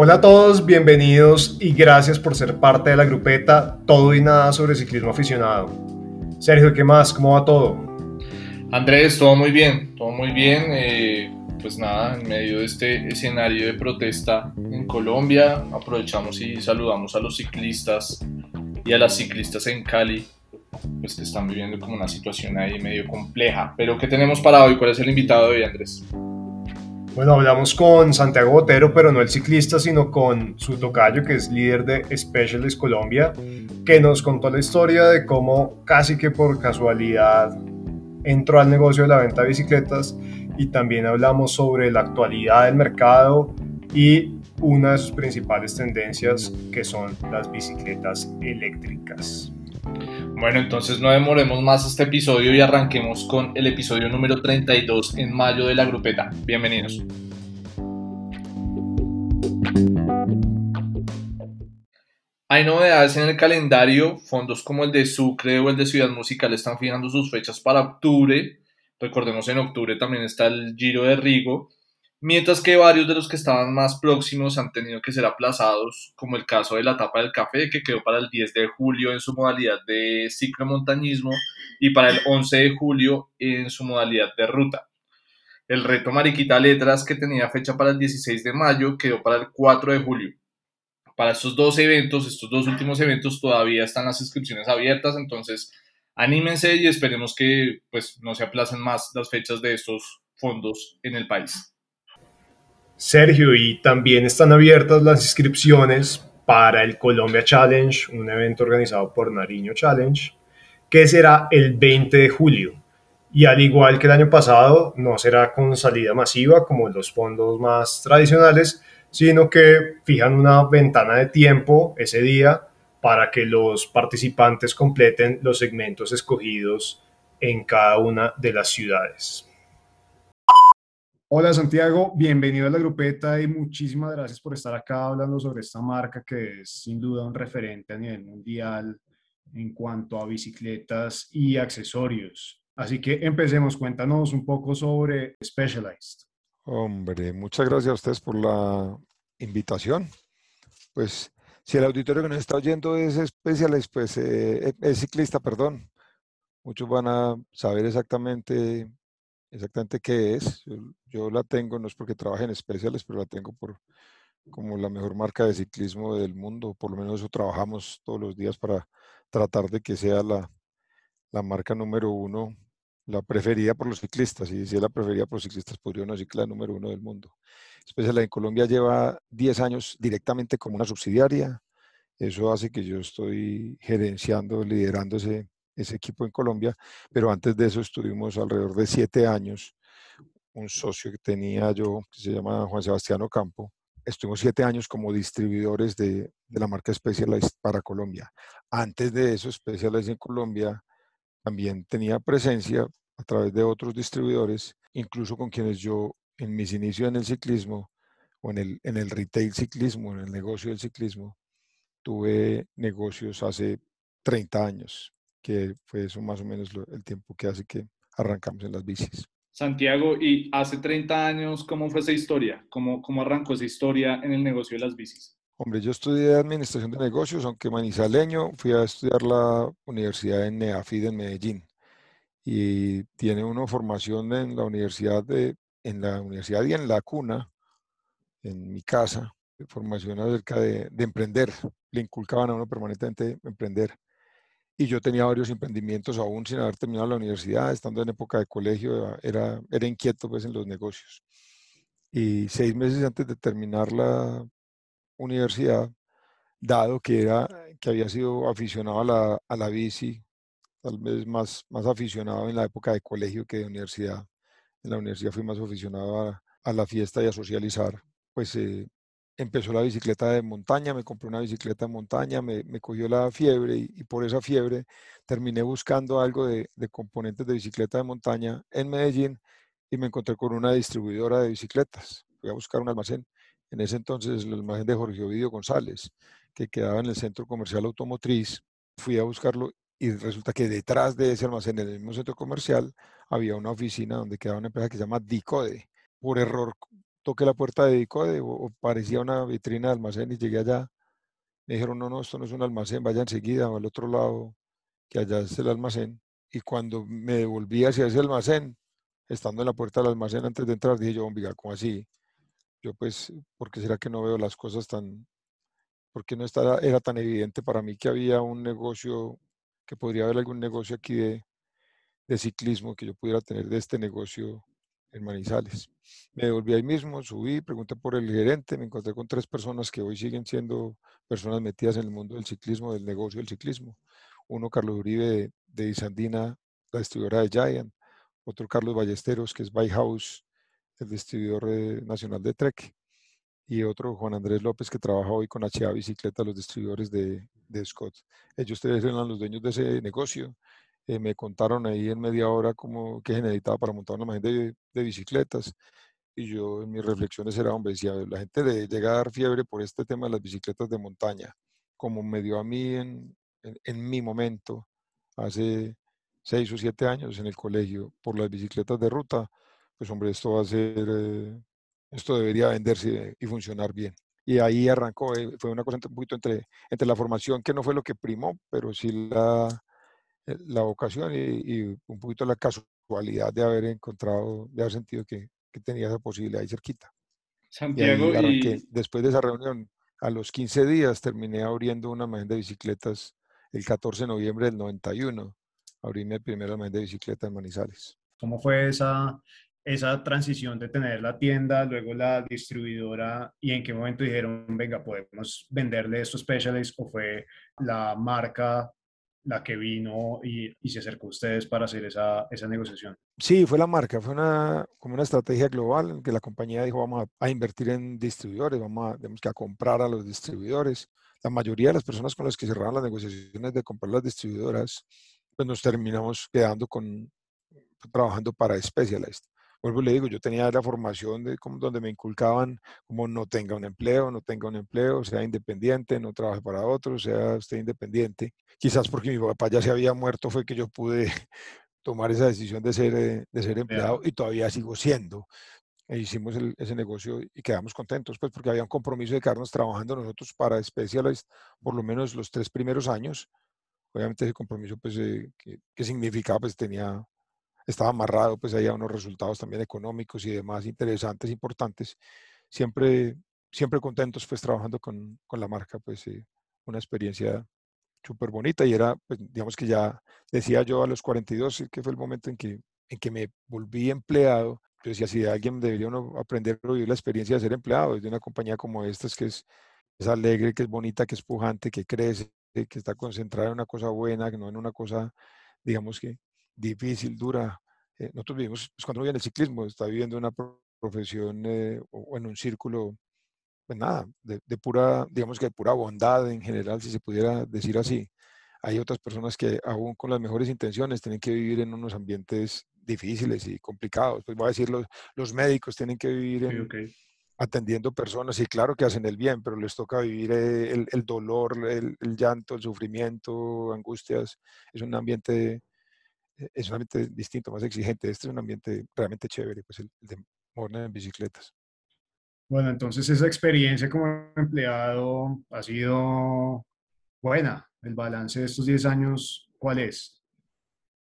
Hola a todos, bienvenidos y gracias por ser parte de la grupeta Todo y Nada sobre Ciclismo Aficionado. Sergio, ¿qué más? ¿Cómo va todo? Andrés, todo muy bien, todo muy bien. Eh, pues nada, en medio de este escenario de protesta en Colombia, aprovechamos y saludamos a los ciclistas y a las ciclistas en Cali, pues que están viviendo como una situación ahí medio compleja. Pero ¿qué tenemos para hoy? ¿Cuál es el invitado de hoy, Andrés? Bueno, hablamos con Santiago Botero, pero no el ciclista, sino con su tocayo, que es líder de Specialist Colombia, que nos contó la historia de cómo casi que por casualidad entró al negocio de la venta de bicicletas y también hablamos sobre la actualidad del mercado y una de sus principales tendencias que son las bicicletas eléctricas. Bueno, entonces no demoremos más este episodio y arranquemos con el episodio número 32 en mayo de la grupeta. Bienvenidos. Hay novedades en el calendario, fondos como el de Sucre o el de Ciudad Musical están fijando sus fechas para octubre. Recordemos en octubre también está el Giro de Rigo mientras que varios de los que estaban más próximos han tenido que ser aplazados, como el caso de la etapa del café, que quedó para el 10 de julio en su modalidad de ciclomontañismo y para el 11 de julio en su modalidad de ruta. El reto Mariquita Letras, que tenía fecha para el 16 de mayo, quedó para el 4 de julio. Para estos dos eventos, estos dos últimos eventos, todavía están las inscripciones abiertas, entonces anímense y esperemos que pues, no se aplacen más las fechas de estos fondos en el país. Sergio, y también están abiertas las inscripciones para el Colombia Challenge, un evento organizado por Nariño Challenge, que será el 20 de julio. Y al igual que el año pasado, no será con salida masiva como los fondos más tradicionales, sino que fijan una ventana de tiempo ese día para que los participantes completen los segmentos escogidos en cada una de las ciudades. Hola Santiago, bienvenido a la grupeta y muchísimas gracias por estar acá hablando sobre esta marca que es sin duda un referente a nivel mundial en cuanto a bicicletas y accesorios. Así que empecemos, cuéntanos un poco sobre Specialized. Hombre, muchas gracias a ustedes por la invitación. Pues si el auditorio que nos está oyendo es Specialized, pues eh, es ciclista, perdón. Muchos van a saber exactamente exactamente qué es. Yo, la tengo, no es porque trabaje en especiales, pero la tengo por como la mejor marca de ciclismo del mundo. Por lo menos eso trabajamos todos los días para tratar de que sea la, la marca número uno, la preferida por los ciclistas. Y si es la preferida por los ciclistas, podría no decir que la número uno del mundo. Especial en Colombia lleva 10 años directamente como una subsidiaria. Eso hace que yo estoy gerenciando, liderando ese, ese equipo en Colombia, pero antes de eso estuvimos alrededor de siete años, un socio que tenía yo, que se llama Juan Sebastián Ocampo, estuvimos siete años como distribuidores de, de la marca Specialized para Colombia. Antes de eso, Specialized en Colombia también tenía presencia a través de otros distribuidores, incluso con quienes yo en mis inicios en el ciclismo o en el, en el retail ciclismo, en el negocio del ciclismo, tuve negocios hace 30 años que fue eso más o menos el tiempo que hace que arrancamos en las bicis. Santiago, y hace 30 años, ¿cómo fue esa historia? ¿Cómo, ¿Cómo arrancó esa historia en el negocio de las bicis? Hombre, yo estudié Administración de Negocios, aunque manizaleño, fui a estudiar la universidad en NEAFID en Medellín. Y tiene una formación en la universidad, de, en la universidad y en la cuna, en mi casa, formación acerca de, de emprender. Le inculcaban a uno permanentemente emprender y yo tenía varios emprendimientos aún sin haber terminado la universidad, estando en época de colegio, era, era inquieto pues en los negocios. Y seis meses antes de terminar la universidad, dado que, era, que había sido aficionado a la, a la bici, tal vez más, más aficionado en la época de colegio que de universidad. En la universidad fui más aficionado a, a la fiesta y a socializar. Pues eh, empezó la bicicleta de montaña, me compré una bicicleta de montaña, me, cogió la fiebre y, por esa fiebre terminé buscando algo de, componentes de bicicleta de montaña en Medellín y me encontré con una distribuidora de bicicletas. Fui a buscar un almacén. En ese entonces el almacén de Jorge Ovidio González, que quedaba en el centro comercial automotriz. Fui a buscarlo y resulta que detrás de ese almacén, en el mismo centro comercial, había una oficina donde quedaba una empresa que se llama Dicode. Por error toqué la puerta de Dicode o, parecía una vitrina de almacén y llegué allá. Me dijeron, no, no, esto no es un almacén, vaya enseguida al otro lado, que allá es el almacén. Y cuando me devolví hacia ese almacén, estando en la puerta del almacén antes de entrar, dije yo, oiga, ¿cómo así? Yo pues, ¿por qué será que no veo las cosas tan, por qué no estaba, era tan evidente para mí que había un negocio, que podría haber algún negocio aquí de, de ciclismo que yo pudiera tener de este negocio en Manizales. Me devolví ahí mismo, subí, pregunté por el gerente, me encontré con tres personas que hoy siguen siendo personas metidas en el mundo del ciclismo, del negocio del ciclismo. Uno, Carlos Uribe de, Isandina, la distribuidora de Giant. Otro, Carlos Ballesteros, que es Bike House, el distribuidor eh, nacional de Trek. Y otro, Juan Andrés López, que trabaja hoy con HA Bicicleta, los distribuidores de, de Scott. Ellos tres eran los dueños de ese negocio eh, me contaron ahí en media hora cómo, qué se necesitaba para montar una máquina de, bicicletas. Y yo en mis reflexiones era, hombre, decía, la gente le llega a dar fiebre por este tema de las bicicletas de montaña, como me dio a mí en, en, mi momento, hace seis o siete años en el colegio, por las bicicletas de ruta, pues hombre, esto va a ser, eh, esto debería venderse y funcionar bien. Y ahí arrancó, eh, fue una cosa un poquito entre, entre la formación, que no fue lo que primó, pero sí la, la vocación y, un poquito la casualidad de haber encontrado, de haber sentido que, tenía esa posibilidad ahí cerquita. Santiago, y, después de esa reunión, a los 15 días terminé abriendo una almacén de bicicletas el 14 de noviembre del 91. Abrí mi primera almacén de bicicletas en Manizales. ¿Cómo fue esa, esa transición de tener la tienda, luego la distribuidora y en qué momento dijeron, venga, podemos venderle esto a Specialist o fue la marca la que vino y, se acercó a ustedes para hacer esa, esa, negociación? Sí, fue la marca, fue una, como una estrategia global en que la compañía dijo vamos a, invertir en distribuidores, vamos a, tenemos que a comprar a los distribuidores. La mayoría de las personas con las que cerraron las negociaciones de comprar las distribuidoras, pues nos terminamos quedando con, trabajando para Specialized vuelvo y le digo, yo tenía la formación de, como, donde me inculcaban como no tenga un empleo, no tenga un empleo, sea independiente, no trabaje para otros, sea usted independiente. Quizás porque mi papá ya se había muerto fue que yo pude tomar esa decisión de ser, eh, de ser empleado y todavía sigo siendo. E hicimos ese negocio y quedamos contentos, pues porque había un compromiso de quedarnos trabajando nosotros para Specialized por lo menos los tres primeros años. Obviamente ese compromiso, pues, eh, que, significaba, pues tenía estaba amarrado pues ahí a unos resultados también económicos y demás interesantes, importantes. Siempre, siempre contentos pues trabajando con, con la marca, pues una experiencia súper bonita y era, pues digamos que ya decía yo a los 42, que fue el momento en que, en que me volví empleado. Yo decía, si alguien debería uno aprender a vivir la experiencia de ser empleado de una compañía como esta, que es, es alegre, que es bonita, que es pujante, que crece, que está concentrada en una cosa buena, que no en una cosa, digamos que difícil, dura. Eh, nosotros vivimos, pues cuando uno viene el ciclismo, está viviendo una profesión eh, o en un círculo, pues nada, de, pura, digamos que de pura bondad en general, si se pudiera decir así. Hay otras personas que aún con las mejores intenciones tienen que vivir en unos ambientes difíciles y complicados. Pues voy a decir, los, los médicos tienen que vivir atendiendo personas y claro que hacen el bien, pero les toca vivir eh, el, el dolor, el, el, llanto, el sufrimiento, angustias. Es un ambiente es un ambiente distinto, más exigente. Este es un ambiente realmente chévere, pues el, de moverme en bicicletas. Bueno, entonces esa experiencia como empleado ha sido buena. El balance de estos 10 años, ¿cuál es?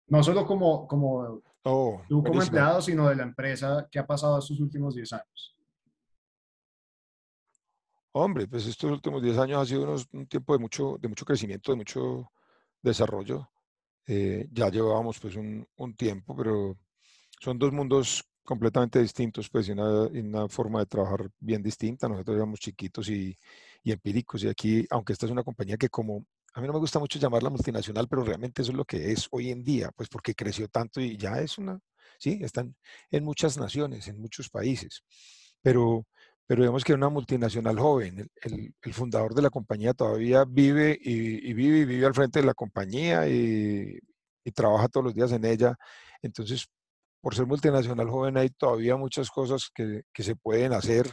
No solo como, como oh, tú como empleado, sino de la empresa que ha pasado estos últimos 10 años. Hombre, pues estos últimos 10 años ha sido un tiempo de mucho, de mucho crecimiento, de mucho desarrollo. Eh, ya llevábamos pues un, un, tiempo, pero son dos mundos completamente distintos, pues, y una, una, forma de trabajar bien distinta. Nosotros éramos chiquitos y, y, empíricos, y aquí, aunque esta es una compañía que como, a mí no me gusta mucho llamarla multinacional, pero realmente eso es lo que es hoy en día, pues porque creció tanto y ya es una, sí, están en muchas naciones, en muchos países, pero pero digamos que una multinacional joven, el, el, fundador de la compañía todavía vive y, vive y vive al frente de la compañía y, y, trabaja todos los días en ella. Entonces, por ser multinacional joven hay todavía muchas cosas que, que se pueden hacer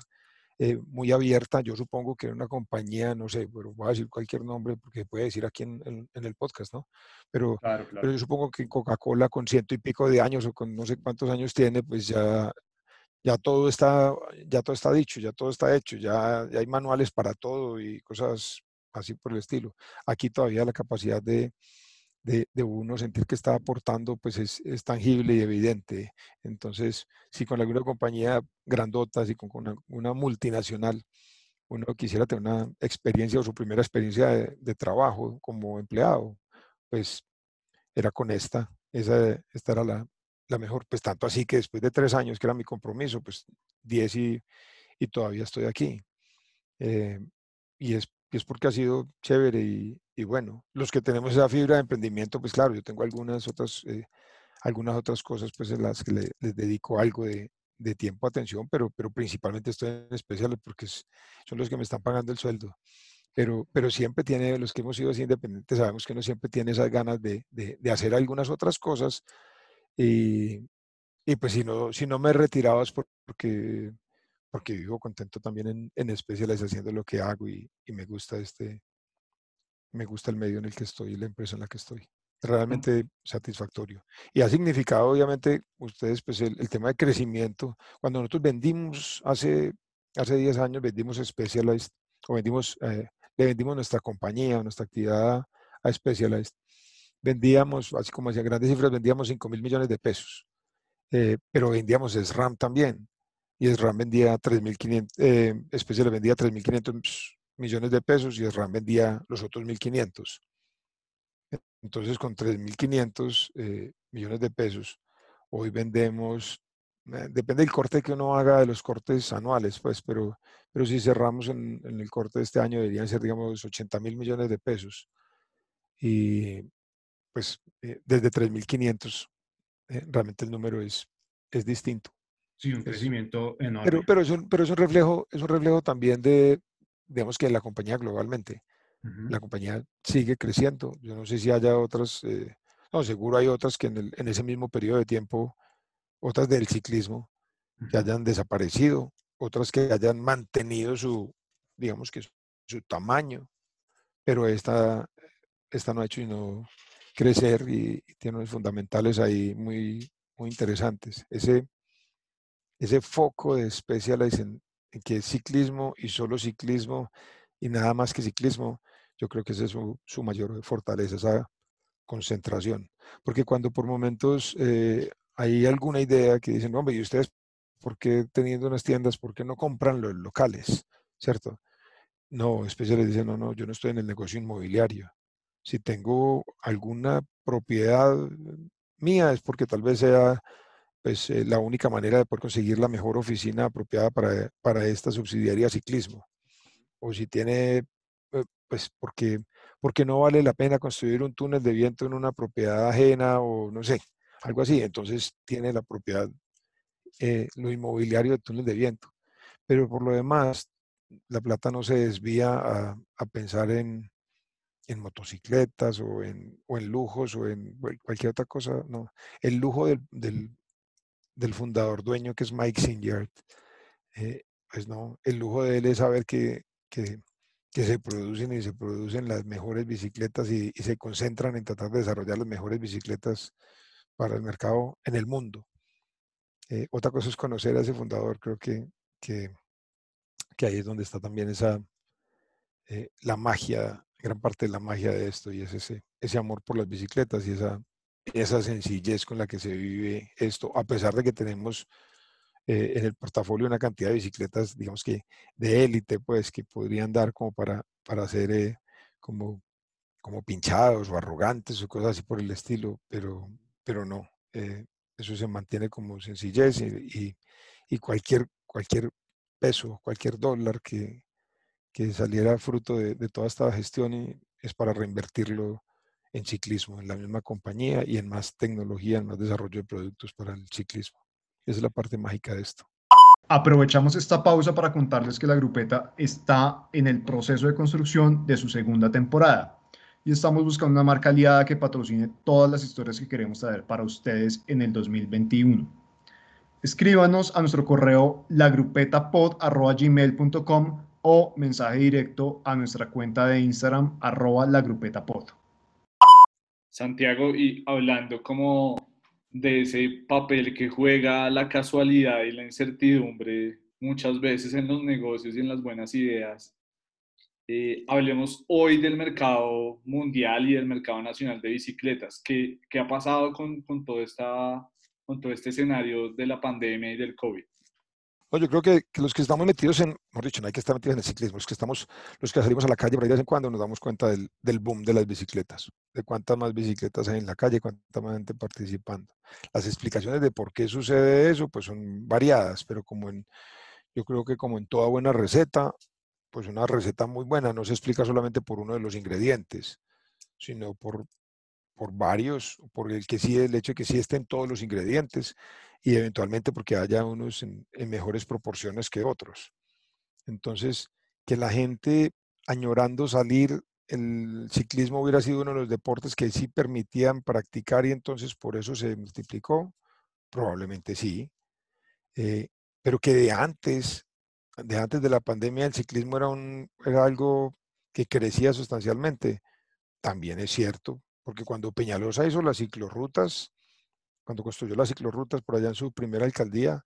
eh, muy abierta. Yo supongo que una compañía, no sé, pero voy a decir cualquier nombre porque se puede decir aquí en, en, el podcast, ¿no? Pero, pero yo supongo que Coca-Cola con ciento y pico de años o con no sé cuántos años tiene, pues ya ya todo está, ya todo está dicho, ya todo está hecho, ya, hay manuales para todo y cosas así por el estilo. Aquí todavía la capacidad de, de, uno sentir que está aportando, pues es, tangible y evidente. Entonces, si con alguna compañía grandota, si con, una, multinacional, uno quisiera tener una experiencia o su primera experiencia de, trabajo como empleado, pues era con esta. Esa, esta era la, la mejor, pues tanto así que después de tres años, que era mi compromiso, pues diez y, y todavía estoy aquí. Eh, y, es, es porque ha sido chévere y, y, bueno, los que tenemos esa fibra de emprendimiento, pues claro, yo tengo algunas otras, eh, algunas otras cosas pues en las que le, les dedico algo de, de, tiempo, atención, pero, pero principalmente estoy en especial porque son los que me están pagando el sueldo. Pero, pero siempre tiene, los que hemos sido así independientes, sabemos que uno siempre tiene esas ganas de, de, de hacer algunas otras cosas y, y pues si no, si no me es porque, porque vivo contento también en, en especiales haciendo lo que hago y, y, me gusta este, me gusta el medio en el que estoy y la empresa en la que estoy. Realmente satisfactorio. Y ha significado, obviamente, ustedes, pues el, tema de crecimiento. Cuando nosotros vendimos hace, hace 10 años, vendimos Specialized, o vendimos, eh, le vendimos nuestra compañía, nuestra actividad a Specialized vendíamos, así como decía grandes cifras, vendíamos 5 mil millones de pesos, eh, pero vendíamos SRAM también, y SRAM vendía 3.500, eh, Especial vendía 3.500 millones de pesos y SRAM vendía los otros 1.500. Entonces, con 3.500 eh, millones de pesos, hoy vendemos, eh, depende del corte que uno haga de los cortes anuales, pues, pero, pero si cerramos en, en el corte de este año, deberían ser, digamos, 80 mil millones de pesos. Y, pues eh, desde 3.500 eh, realmente el número es, es distinto. Sí, un crecimiento enorme. Pero, pero, es un, pero es un reflejo, es un reflejo también de, digamos que la compañía globalmente. La compañía sigue creciendo. Yo no sé si haya otras, eh, no, seguro hay otras que en, el, en, ese mismo periodo de tiempo, otras del ciclismo, que hayan desaparecido, otras que hayan mantenido su, digamos que su, tamaño, pero esta, esta no ha hecho no crecer y, tiene unos fundamentales ahí muy, muy interesantes. Ese, ese foco de Specialized en, que es ciclismo y solo ciclismo y nada más que ciclismo, yo creo que esa es su, mayor fortaleza, esa concentración. Porque cuando por momentos eh, hay alguna idea que dicen, hombre, ¿y ustedes por qué teniendo unas tiendas, por qué no compran los locales? ¿Cierto? No, Specialized dice, no, no, yo no estoy en el negocio inmobiliario si tengo alguna propiedad mía es porque tal vez sea pues, eh, la única manera de poder conseguir la mejor oficina apropiada para, para esta subsidiaria ciclismo. O si tiene, eh, pues porque, porque no vale la pena construir un túnel de viento en una propiedad ajena o no sé, algo así. Entonces tiene la propiedad, eh, lo inmobiliario de túnel de viento. Pero por lo demás, la plata no se desvía a, a pensar en, en motocicletas o en, o en lujos o en cualquier otra cosa, no. El lujo del, del, fundador dueño que es Mike Sinyard, eh, pues no, el lujo de él es saber que, que, que, se producen y se producen las mejores bicicletas y, y, se concentran en tratar de desarrollar las mejores bicicletas para el mercado en el mundo. Eh, otra cosa es conocer a ese fundador, creo que, que, que ahí es donde está también esa, eh, la magia gran parte de la magia de esto y es ese, ese amor por las bicicletas y esa, esa sencillez con la que se vive esto, a pesar de que tenemos eh, en el portafolio una cantidad de bicicletas, digamos que de élite, pues que podrían dar como para, para ser eh, como, como pinchados o arrogantes o cosas así por el estilo, pero, pero no, eh, eso se mantiene como sencillez y, y cualquier, cualquier peso, cualquier dólar que, que saliera fruto de, toda esta gestión y es para reinvertirlo en ciclismo, en la misma compañía y en más tecnología, en más desarrollo de productos para el ciclismo. Esa es la parte mágica de esto. Aprovechamos esta pausa para contarles que la grupeta está en el proceso de construcción de su segunda temporada y estamos buscando una marca aliada que patrocine todas las historias que queremos traer para ustedes en el 2021. Escríbanos a nuestro correo lagrupetapod.gmail.com o mensaje directo a nuestra cuenta de Instagram, arroba la grupeta pod. Santiago, y hablando como de ese papel que juega la casualidad y la incertidumbre muchas veces en los negocios y en las buenas ideas. Eh, hablemos hoy del mercado mundial y del mercado nacional de bicicletas. ¿Qué, qué ha pasado con, con, todo esta, con todo este escenario de la pandemia y del COVID? No, yo creo que, que, los que estamos metidos en, mejor dicho, no hay que estar metidos en el ciclismo, los que estamos, los que salimos a la calle por ahí de vez en cuando nos damos cuenta del, del, boom de las bicicletas, de cuántas más bicicletas hay en la calle, cuánta más gente participando. Las explicaciones de por qué sucede eso, pues son variadas, pero como en, yo creo que como en toda buena receta, pues una receta muy buena no se explica solamente por uno de los ingredientes, sino por, por varios, por el que sí, el hecho de que sí estén todos los ingredientes y eventualmente porque haya unos en, mejores proporciones que otros. Entonces, que la gente añorando salir, el ciclismo hubiera sido uno de los deportes que sí permitían practicar y entonces por eso se multiplicó, probablemente sí, eh, pero que de antes, de antes de la pandemia el ciclismo era, un, era algo que crecía sustancialmente, también es cierto, porque cuando Peñalosa hizo las ciclorrutas, cuando construyó las ciclorrutas por allá en su primera alcaldía,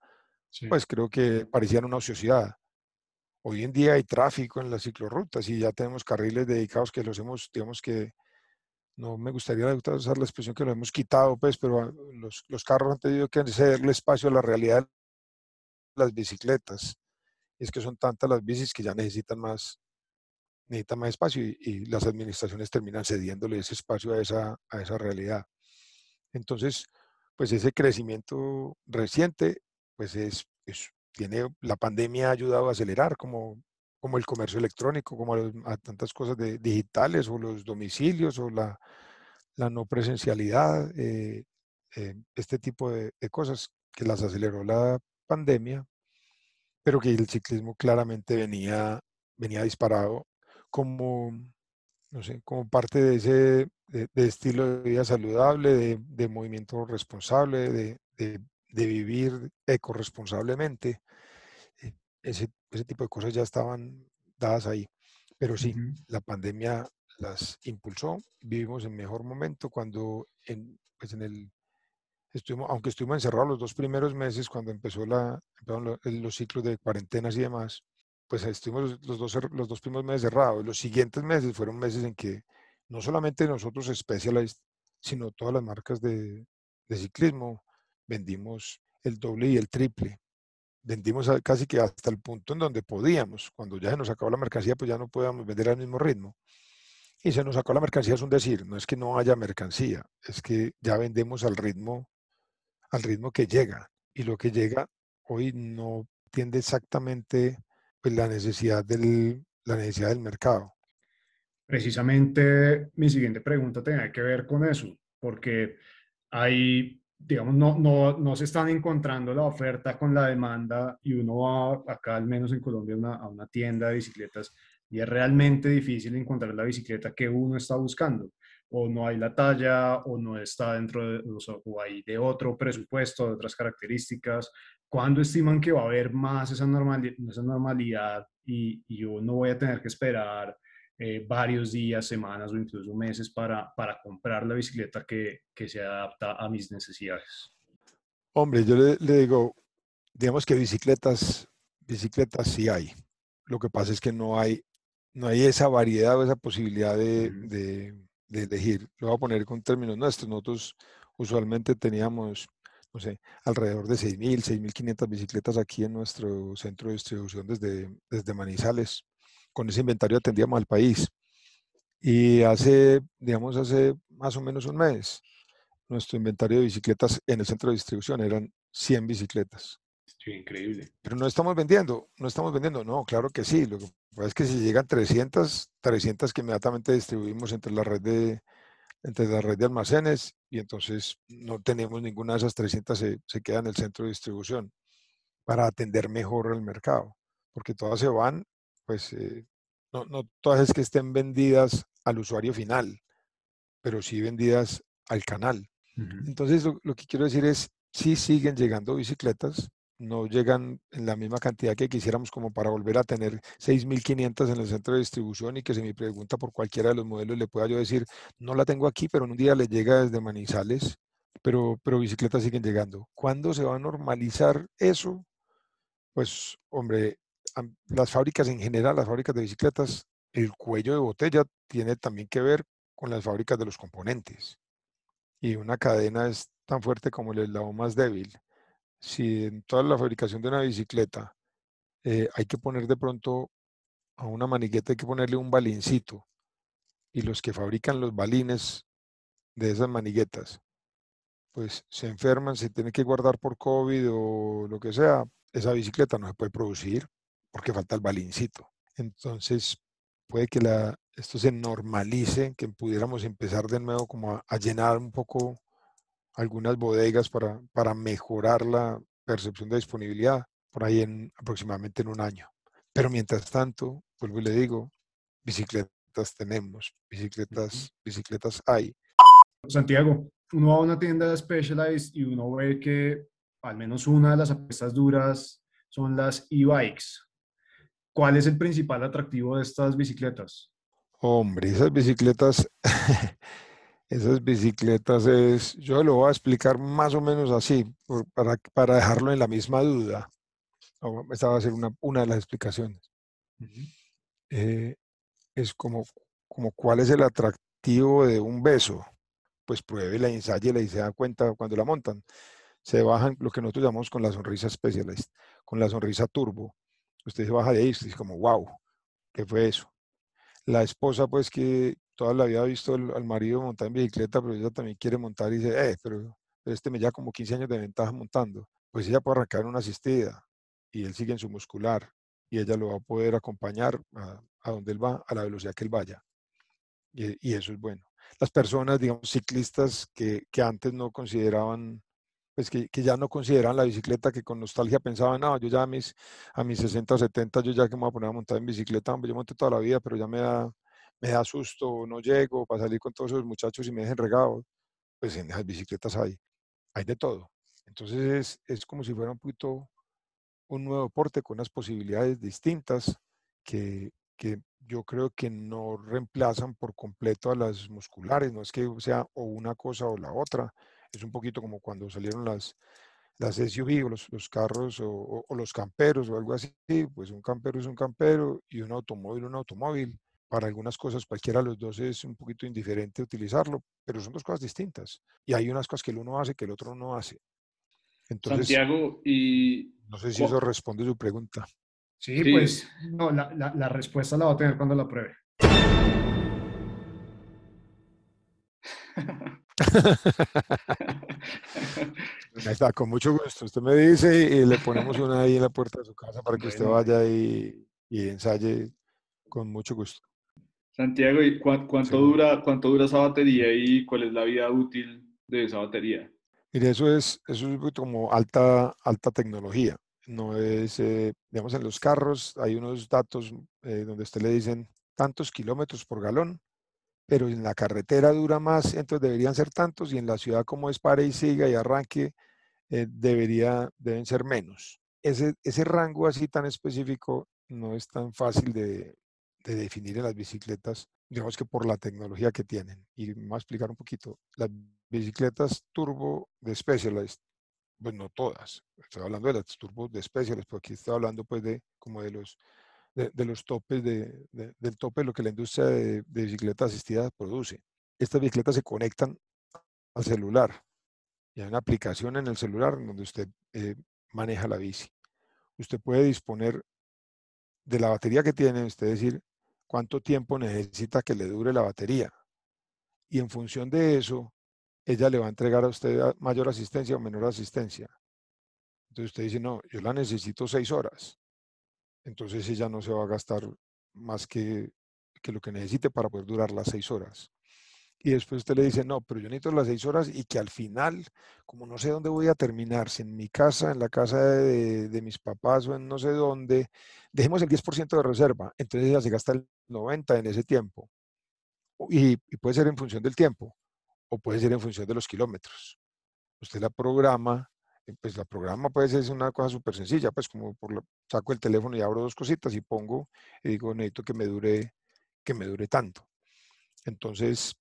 pues creo que parecían una ociosidad. Hoy en día hay tráfico en las ciclorrutas y ya tenemos carriles dedicados que los hemos, digamos que, no me gustaría usar la expresión que lo hemos quitado, pues, pero los, los carros han tenido que cederle espacio a la realidad de las bicicletas. Es que son tantas las bicis que ya necesitan más, necesitan más espacio y, y las administraciones terminan cediéndole ese espacio a esa, a esa realidad. Entonces, pues ese crecimiento reciente, pues es, tiene, la pandemia ha ayudado a acelerar como, como el comercio electrónico, como a, tantas cosas de, digitales o los domicilios o la, la no presencialidad, eh, eh, este tipo de, de, cosas que las aceleró la pandemia, pero que el ciclismo claramente venía, venía disparado como, no sé, como parte de ese de, estilo de vida saludable, de, movimiento responsable, de, de vivir ecoresponsablemente. Eh, ese, ese, tipo de cosas ya estaban dadas ahí. Pero sí, la pandemia las impulsó. Vivimos en mejor momento cuando en, pues en el, estuvimos, aunque estuvimos encerrados los dos primeros meses cuando empezó la, los, los ciclos de cuarentenas y demás, pues estuvimos los dos, los dos primeros meses cerrados. Los siguientes meses fueron meses en que no solamente nosotros Specialized, sino todas las marcas de, ciclismo, vendimos el doble y el triple. Vendimos casi que hasta el punto en donde podíamos. Cuando ya se nos acabó la mercancía, pues ya no podíamos vender al mismo ritmo. Y se nos sacó la mercancía, es un decir, no es que no haya mercancía, es que ya vendemos al ritmo, al ritmo que llega. Y lo que llega hoy no tiende exactamente pues, la, necesidad del, la necesidad del mercado. Precisamente mi siguiente pregunta tiene que ver con eso, porque hay, digamos, no, no, no se están encontrando la oferta con la demanda y uno va acá, al menos en Colombia, a una tienda de bicicletas y es realmente difícil encontrar la bicicleta que uno está buscando. O no hay la talla, o no está dentro de, o, hay de otro presupuesto, de otras características. ¿Cuándo estiman que va a haber más esa, esa normalidad y, y yo no voy a tener que esperar eh, varios días, semanas o incluso meses para, para comprar la bicicleta que, que, se adapta a mis necesidades. Hombre, yo le, le, digo, digamos que bicicletas, bicicletas sí hay. Lo que pasa es que no hay, no hay esa variedad o esa posibilidad de, de, de elegir. Lo voy a poner con términos nuestros. Nosotros usualmente teníamos, no sé, alrededor de 6.000, 6.500 bicicletas aquí en nuestro centro de distribución desde, desde Manizales con ese inventario atendíamos al país. Y hace, digamos, hace más o menos un mes, nuestro inventario de bicicletas en el centro de distribución eran 100 bicicletas. Sí, increíble. Pero no estamos vendiendo, no estamos vendiendo. No, claro que sí. Lo que pasa es que si llegan 300, 300 que inmediatamente distribuimos entre la red de, entre la red de almacenes y entonces no tenemos ninguna de esas 300 se, se queda en el centro de distribución para atender mejor el mercado, porque todas se van pues eh, no, no, todas es que estén vendidas al usuario final, pero sí vendidas al canal. Entonces lo, lo, que quiero decir es, sí siguen llegando bicicletas, no llegan en la misma cantidad que quisiéramos como para volver a tener 6.500 en el centro de distribución y que se me pregunta por cualquiera de los modelos le pueda yo decir, no la tengo aquí, pero en un día le llega desde Manizales pero, pero bicicletas siguen llegando. ¿Cuándo se va a normalizar eso? Pues, hombre, las fábricas en general, las fábricas de bicicletas, el cuello de botella tiene también que ver con las fábricas de los componentes. Y una cadena es tan fuerte como el eslabón más débil. Si en toda la fabricación de una bicicleta eh, hay que poner de pronto a una manigueta, hay que ponerle un balincito, y los que fabrican los balines de esas maniguetas, pues se enferman, se tienen que guardar por COVID o lo que sea, esa bicicleta no se puede producir porque falta el balincito. Entonces, puede que la, esto se normalice, que pudiéramos empezar de nuevo como a, llenar un poco algunas bodegas para, para mejorar la percepción de disponibilidad por ahí en aproximadamente en un año. Pero mientras tanto, vuelvo y le digo, bicicletas tenemos, bicicletas, bicicletas hay. Santiago, uno va a una tienda de Specialized y uno ve que al menos una de las apuestas duras son las e-bikes. ¿Cuál es el principal atractivo de estas bicicletas? Hombre, esas bicicletas, esas bicicletas es, yo lo voy a explicar más o menos así, para, para dejarlo en la misma duda. Esta va a ser una, una de las explicaciones. Eh, es como, como cuál es el atractivo de un beso. Pues pruebe la ensaye y se da cuenta cuando la montan. Se bajan lo que nosotros llamamos con la sonrisa Specialist, con la sonrisa turbo. Usted se baja de ahí y dice como, wow, ¿qué fue eso? La esposa, pues que toda la vida ha visto al, marido montar en bicicleta, pero ella también quiere montar y dice, eh, pero, este me lleva como 15 años de ventaja montando. Pues ella puede arrancar una asistida y él sigue en su muscular y ella lo va a poder acompañar a, donde él va, a la velocidad que él vaya. Y, eso es bueno. Las personas, digamos, ciclistas que, que antes no consideraban, pues que, que, ya no consideraban la bicicleta, que con nostalgia pensaban, no, yo ya a mis, a mis 60 o 70, yo ya que me voy a poner a montar en bicicleta, yo monté toda la vida, pero ya me da, me da susto, no llego para salir con todos esos muchachos y me dejen regados. Pues en esas bicicletas hay, hay de todo. Entonces es, es como si fuera un poquito un nuevo deporte con unas posibilidades distintas que, que yo creo que no reemplazan por completo a las musculares, no es que sea o una cosa o la otra, es un poquito como cuando salieron las, las SUV o los, los carros o, los camperos o algo así, pues un campero es un campero y un automóvil un automóvil. Para algunas cosas cualquiera de los dos es un poquito indiferente utilizarlo, pero son dos cosas distintas. Y hay unas cosas que el uno hace que el otro no hace. Entonces, Santiago, y... No sé si eso responde su pregunta. Sí, pues no, la, la, respuesta la va a tener cuando la pruebe. Está, con mucho gusto. Usted me dice y le ponemos una ahí en la puerta de su casa para que usted vaya y, y, ensaye con mucho gusto. Santiago, ¿y cuánto, dura, cuánto dura esa batería y cuál es la vida útil de esa batería? Mire, eso es, eso es como alta, alta tecnología. No es, eh, digamos, en los carros hay unos datos eh, donde usted le dicen tantos kilómetros por galón, pero en la carretera dura más, entonces deberían ser tantos, y en la ciudad como es pare y siga y arranque, eh, debería, deben ser menos. Ese, ese rango así tan específico no es tan fácil de, de definir en las bicicletas, digamos que por la tecnología que tienen. Y me voy a explicar un poquito. Las bicicletas turbo de Specialized, pues no todas, estoy hablando de las turbo de Specialized, pero aquí estoy hablando pues de como de los, de, los topes, de, del tope de lo que la industria de, bicicletas asistidas produce. Estas bicicletas se conectan al celular y hay una aplicación en el celular donde usted eh, maneja la bici. Usted puede disponer de la batería que tiene, usted decir cuánto tiempo necesita que le dure la batería. Y en función de eso, ella le va a entregar a usted mayor asistencia o menor asistencia. Entonces usted dice, no, yo la necesito seis horas. Entonces ella no se va a gastar más que, lo que necesite para poder durar las seis horas. Y después usted le dice, no, pero yo necesito las seis horas y que al final, como no sé dónde voy a terminar, si en mi casa, en la casa de, mis papás o en no sé dónde, dejemos el 10% de reserva. Entonces ella se gasta el 90% en ese tiempo. Y, puede ser en función del tiempo o puede ser en función de los kilómetros. Usted la programa, pues la programa puede ser una cosa súper sencilla, pues como por saco el teléfono y abro dos cositas y pongo y digo, necesito que me dure, que me dure tanto. Entonces,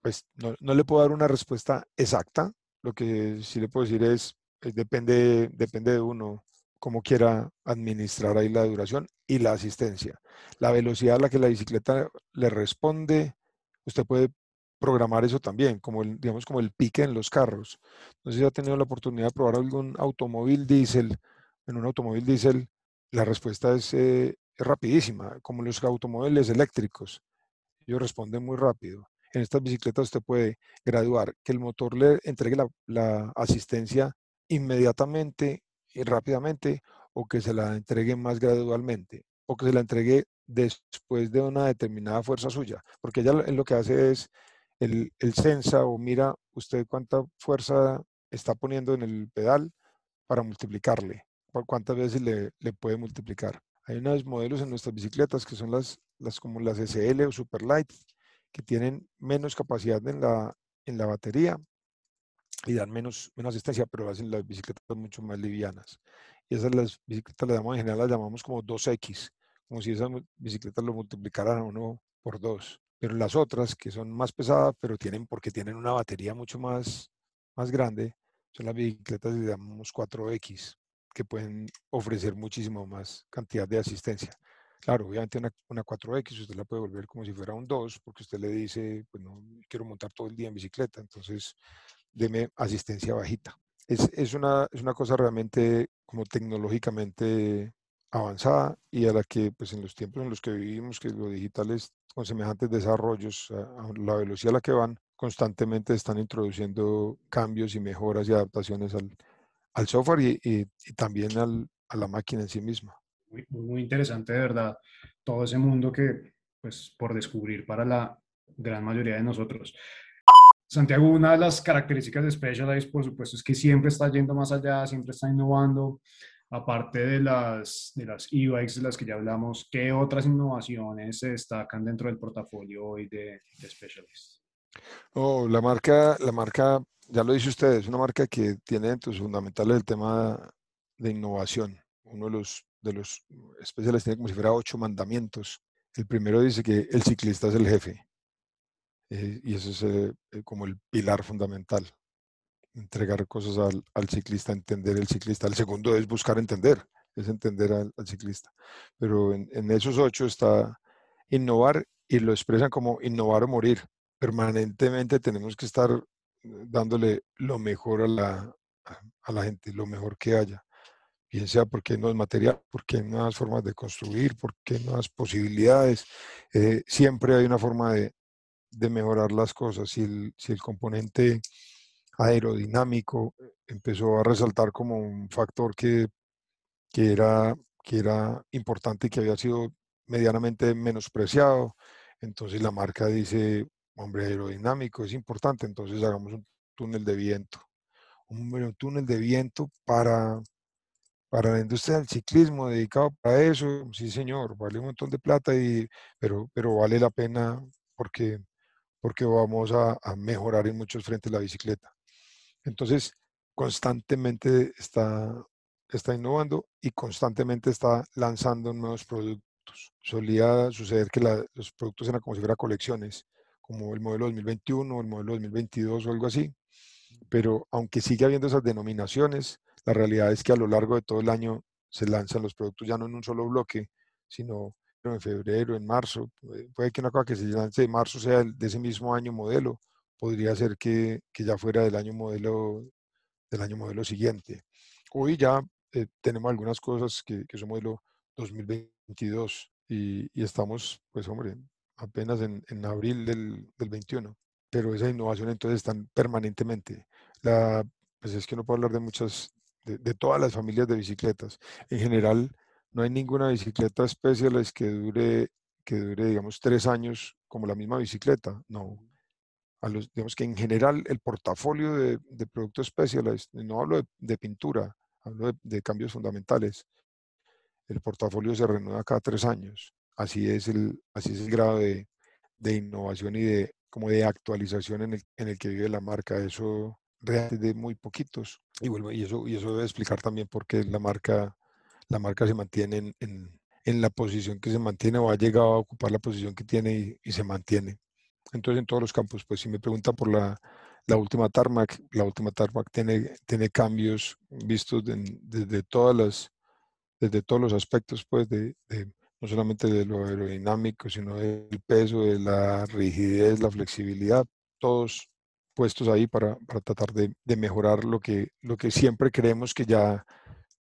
pues no, no le puedo dar una respuesta exacta, lo que sí le puedo decir es, depende, depende de uno cómo quiera administrar ahí la duración y la asistencia. La velocidad a la que la bicicleta le responde, usted puede programar eso también, como el, digamos como el pique en los carros. No sé si ha tenido la oportunidad de probar algún automóvil diésel. En un automóvil diésel la respuesta es, eh, es rapidísima, como los automóviles eléctricos. Ellos responden muy rápido. En estas bicicletas usted puede graduar que el motor le entregue la, asistencia inmediatamente y rápidamente o que se la entregue más gradualmente o que se la entregue después de una determinada fuerza suya, porque ella lo que hace es el, el sensa o mira usted cuánta fuerza está poniendo en el pedal para multiplicarle, cuántas veces le, le puede multiplicar. Hay unos modelos en nuestras bicicletas que son las, las como las SL o Superlight, que tienen menos capacidad en la, en la batería y dan menos, menos asistencia, pero hacen las bicicletas mucho más livianas. Y esas las bicicletas las llamamos, en general las llamamos como 2X, como si esas bicicletas lo multiplicaran a uno por dos. Pero las otras, que son más pesadas, pero tienen, porque tienen una batería mucho más, más grande, son las bicicletas llamamos 4X, que pueden ofrecer muchísimo más cantidad de asistencia. Claro, obviamente una, una 4X usted la puede volver como si fuera un 2, porque usted le dice, pues no, quiero montar todo el día en bicicleta, entonces deme asistencia bajita. Es, es, una, es una cosa realmente como tecnológicamente avanzada y a la que pues en los tiempos en los que vivimos, que lo digital es con semejantes desarrollos, a, la velocidad a la que van, constantemente están introduciendo cambios y mejoras y adaptaciones al, al software y, y, y también al, a la máquina en sí misma muy, interesante de verdad todo ese mundo que, pues, por descubrir para la gran mayoría de nosotros. Santiago, una de las características de Specialized, por supuesto, es que siempre está yendo más allá, siempre está innovando. Aparte de las, de las e-bikes de las que ya hablamos, ¿qué otras innovaciones se destacan dentro del portafolio hoy de, de Specialized? Oh, la marca, la marca, ya lo dice usted, es una marca que tiene dentro fundamentales el tema de innovación. Uno de los de los especiales tiene como si fuera ocho mandamientos. El primero dice que el ciclista es el jefe. Eh, y eso es eh, como el pilar fundamental. Entregar cosas al, ciclista, entender el ciclista. El segundo es buscar entender, es entender al, ciclista. Pero en, esos ocho está innovar y lo expresan como innovar o morir. Permanentemente tenemos que estar dándole lo mejor a la, a la gente, lo mejor que haya bien sea porque no es material, porque hay nuevas formas de construir, porque hay nuevas posibilidades. Eh, siempre hay una forma de, de mejorar las cosas. Si el, si el, componente aerodinámico empezó a resaltar como un factor que, que, era, que era importante y que había sido medianamente menospreciado, entonces la marca dice, hombre, aerodinámico es importante, entonces hagamos un túnel de viento. Un túnel de viento para para la industria del ciclismo dedicado para eso, sí señor, vale un montón de plata, y, pero, pero vale la pena porque, porque vamos a, mejorar en muchos frentes la bicicleta. Entonces, constantemente está, está innovando y constantemente está lanzando nuevos productos. Solía suceder que los productos eran como si fueran colecciones, como el modelo 2021, el modelo 2022 o algo así, pero aunque sigue habiendo esas denominaciones, la realidad es que a lo largo de todo el año se lanzan los productos ya no en un solo bloque, sino en febrero, en marzo. Puede que una cosa que se lance de marzo sea de ese mismo año modelo, podría ser que, que ya fuera del año modelo del año modelo siguiente. Hoy ya eh, tenemos algunas cosas que, que son modelo 2022 y, y, estamos, pues hombre, apenas en, en abril del, del 21 pero esa innovación entonces están permanentemente. La, pues es que no puedo hablar de muchas, de, todas las familias de bicicletas. En general, no hay ninguna bicicleta Specialized que dure, que dure, digamos, tres años como la misma bicicleta. No. A los, digamos que en general el portafolio de, de productos Specialized, no hablo de, pintura, hablo de, cambios fundamentales. El portafolio se renueva cada tres años. Así es el, así es el grado de, de innovación y de, como de actualización en el, en el que vive la marca. Eso realmente de muy poquitos. Y y eso, y eso debe explicar también por qué la marca, la marca se mantiene en, en, la posición que se mantiene o ha llegado a ocupar la posición que tiene y, se mantiene. Entonces, en todos los campos, pues si me preguntan por la, la última tarmac, la última tarmac tiene, tiene cambios vistos desde todas las, desde todos los aspectos, pues, de, no solamente de lo aerodinámico, sino del peso, de la rigidez, la flexibilidad, todos puestos ahí para, para tratar de, de, mejorar lo que, lo que siempre creemos que ya,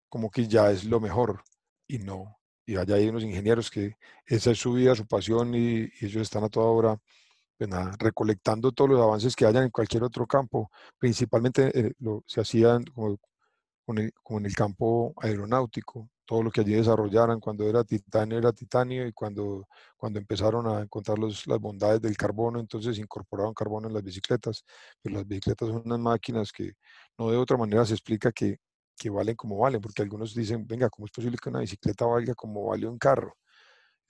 como que ya es lo mejor, y no. Y allá hay unos ingenieros que esa es su vida, su pasión, y, ellos están a toda hora pues recolectando todos los avances que hayan en cualquier otro campo. Principalmente eh, lo, se hacían como, en el campo aeronáutico, todo lo que allí desarrollaran, cuando era titanio era titanio y cuando, cuando empezaron a encontrar los, las bondades del carbono, entonces incorporaron carbono en las bicicletas. Pero las bicicletas son unas máquinas que no de otra manera se explica que, que valen como valen, porque algunos dicen, venga, ¿cómo es posible que una bicicleta valga como vale un carro?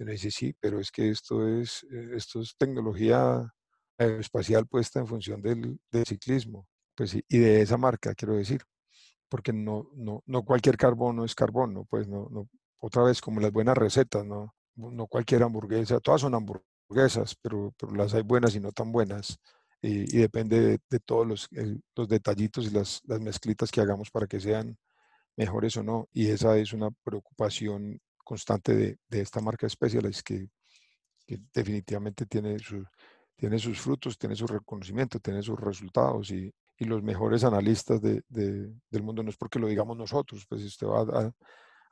Y uno dice, sí, pero es que esto es, eh, esto es tecnología aeroespacial puesta en función del, del ciclismo, pues, y de esa marca, quiero decir porque no, no, no cualquier carbono es carbono, pues no, no, otra vez como las buenas recetas, no, no cualquier hamburguesa, todas son hamburguesas, pero, pero las hay buenas y no tan buenas, y, depende de, todos los, los, detallitos y las, las mezclitas que hagamos para que sean mejores o no, y esa es una preocupación constante de, de esta marca Specialized que, que definitivamente tiene, su, tiene sus frutos, tiene su reconocimiento, tiene sus resultados y, y los mejores analistas de, del mundo, no es porque lo digamos nosotros, pues si usted va a,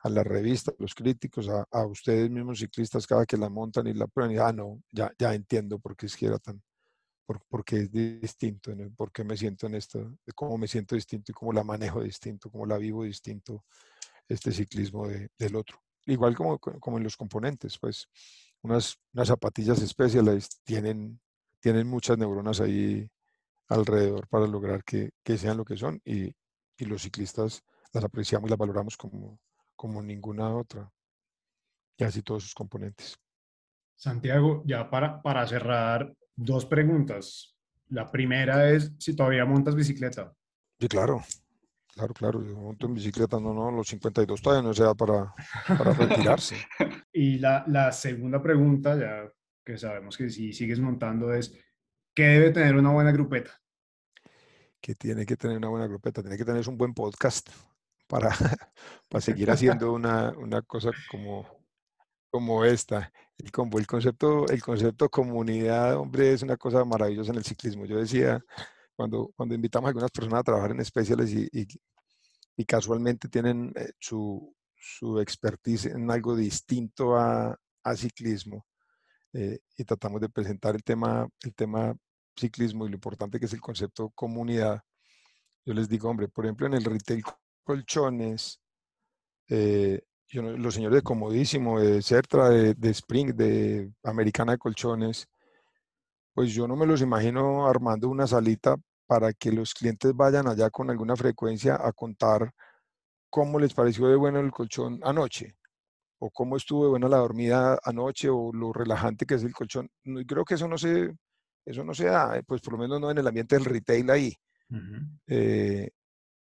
a la revista, los críticos, a, a, ustedes mismos ciclistas, cada que la montan y la prueban, y ah, no, ya, ya entiendo por qué es que era tan, por, porque es distinto, ¿no? por me siento en esto, cómo me siento distinto y cómo la manejo distinto, cómo la vivo distinto este ciclismo de, del otro. Igual como, como en los componentes, pues unas, unas zapatillas especiales tienen, tienen muchas neuronas ahí alrededor para lograr que, que sean lo que son y, y, los ciclistas las apreciamos y las valoramos como, como ninguna otra. Y así todos sus componentes. Santiago, ya para, para cerrar, dos preguntas. La primera es si todavía montas bicicleta. Sí, claro. Claro, claro. Yo monto en bicicleta, no, no, los 52 todavía no sea para, para retirarse. y la, la segunda pregunta, ya que sabemos que si sigues montando, es ¿qué debe tener una buena grupeta? que tiene que tener una buena grupeta, tiene que tener un buen podcast para, para seguir haciendo una, una cosa como, como esta. El, el, concepto, el concepto comunidad, hombre, es una cosa maravillosa en el ciclismo. Yo decía, cuando, cuando invitamos a algunas personas a trabajar en especiales y, y, y casualmente tienen eh, su, su, expertise en algo distinto a, a ciclismo, eh, y tratamos de presentar el tema, el tema ciclismo y lo importante que es el concepto comunidad, yo les digo, hombre, por ejemplo, en el retail colchones, eh, yo, los señores de Comodísimo, de Certra, de, de, Spring, de Americana de Colchones, pues yo no me los imagino armando una salita para que los clientes vayan allá con alguna frecuencia a contar cómo les pareció de bueno el colchón anoche, o cómo estuvo de buena la dormida anoche, o lo relajante que es el colchón. Creo que eso no se, eso no se da, eh, pues por lo menos no en el ambiente del retail ahí. Eh,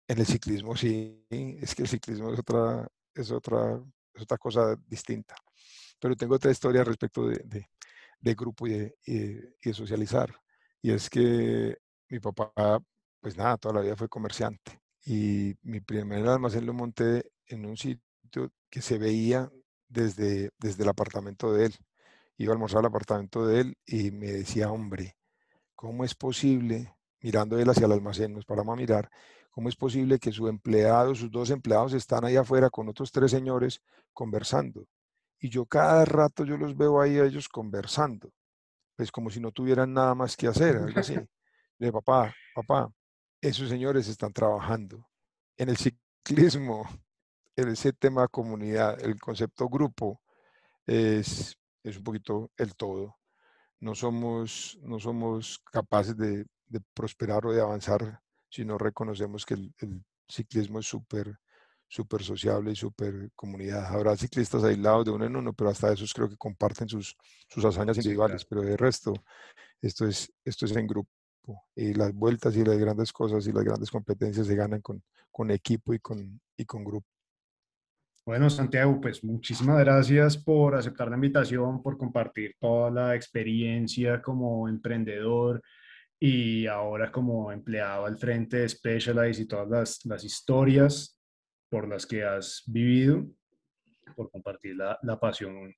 en el ciclismo sí, es que el ciclismo es otra, es otra, es otra cosa distinta. Pero tengo otra historia respecto de, de, grupo y de, de, socializar. Y es que mi papá, pues nada, toda la vida fue comerciante. Y mi primer almacén lo monté en un sitio que se veía desde, desde el apartamento de él iba a almorzar al apartamento de él y me decía, hombre, ¿cómo es posible, mirando él hacia el almacén, nos paramos a mirar, cómo es posible que su empleado, sus dos empleados están ahí afuera con otros tres señores conversando? Y yo cada rato yo los veo ahí a ellos conversando, pues como si no tuvieran nada más que hacer, algo así. Le papá, papá, esos señores están trabajando en el ciclismo, en ese tema comunidad, el concepto grupo es es un poquito el todo. No somos, no somos capaces de, prosperar o de avanzar si no reconocemos que el, ciclismo es súper súper sociable y súper comunidad. Habrá ciclistas aislados de uno en uno, pero hasta esos creo que comparten sus, sus hazañas individuales, pero de resto, esto es, esto es en grupo. Y las vueltas y las grandes cosas y las grandes competencias se ganan con, con equipo y con, y con grupo. Bueno, Santiago, pues muchísimas gracias por aceptar la invitación, por compartir toda la experiencia como emprendedor y ahora como empleado al frente de Specialized y todas las, las historias por las que has vivido, por compartir la, la pasión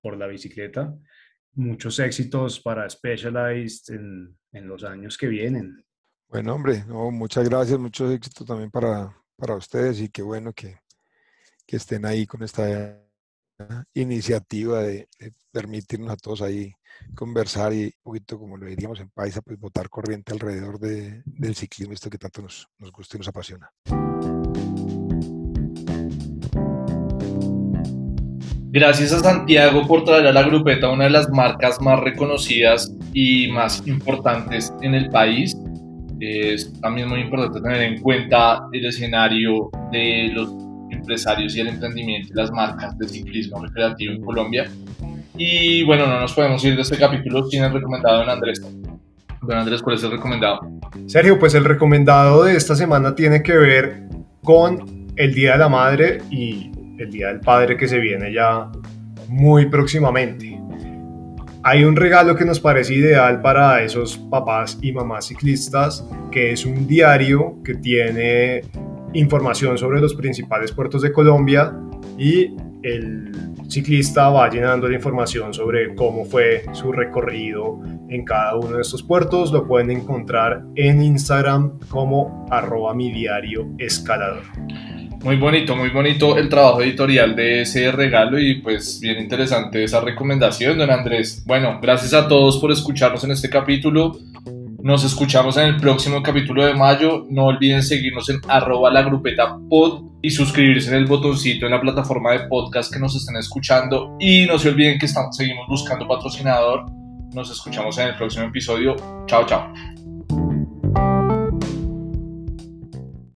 por la bicicleta. Muchos éxitos para Specialized en, en los años que vienen. Bueno, hombre, muchas gracias, mucho éxito también para, para ustedes y qué bueno que, que estén ahí con esta iniciativa de, permitirnos a todos ahí conversar y un poquito, como lo diríamos en Paisa, pues botar corriente alrededor de, del ciclismo, esto que tanto nos, nos gusta y nos apasiona. Gracias a Santiago por traer a la grupeta una de las marcas más reconocidas y más importantes en el país. Es también muy importante tener en cuenta el escenario de los empresarios y el emprendimiento y las marcas de ciclismo recreativo en Colombia. Y bueno, no nos podemos ir de este capítulo sin el recomendado don Andrés. Don Andrés, ¿cuál es el recomendado? Sergio, pues el recomendado de esta semana tiene que ver con el Día de la Madre y el Día del Padre que se viene ya muy próximamente. Hay un regalo que nos parece ideal para esos papás y mamás ciclistas, que es un diario que tiene información sobre los principales puertos de Colombia y el ciclista va llenando la información sobre cómo fue su recorrido en cada uno de estos puertos. Lo pueden encontrar en Instagram como arroba mi diario escalador. Muy bonito, muy bonito el trabajo editorial de ese regalo y pues bien interesante esa recomendación, don Andrés. Bueno, gracias a todos por escucharnos en este capítulo. Nos escuchamos en el próximo capítulo de mayo. No olviden seguirnos en arroba la grupeta pod y suscribirse en el botoncito en la plataforma de podcast que nos estén escuchando. Y no se olviden que estamos, seguimos buscando patrocinador. Nos escuchamos en el próximo episodio. Chao, chao.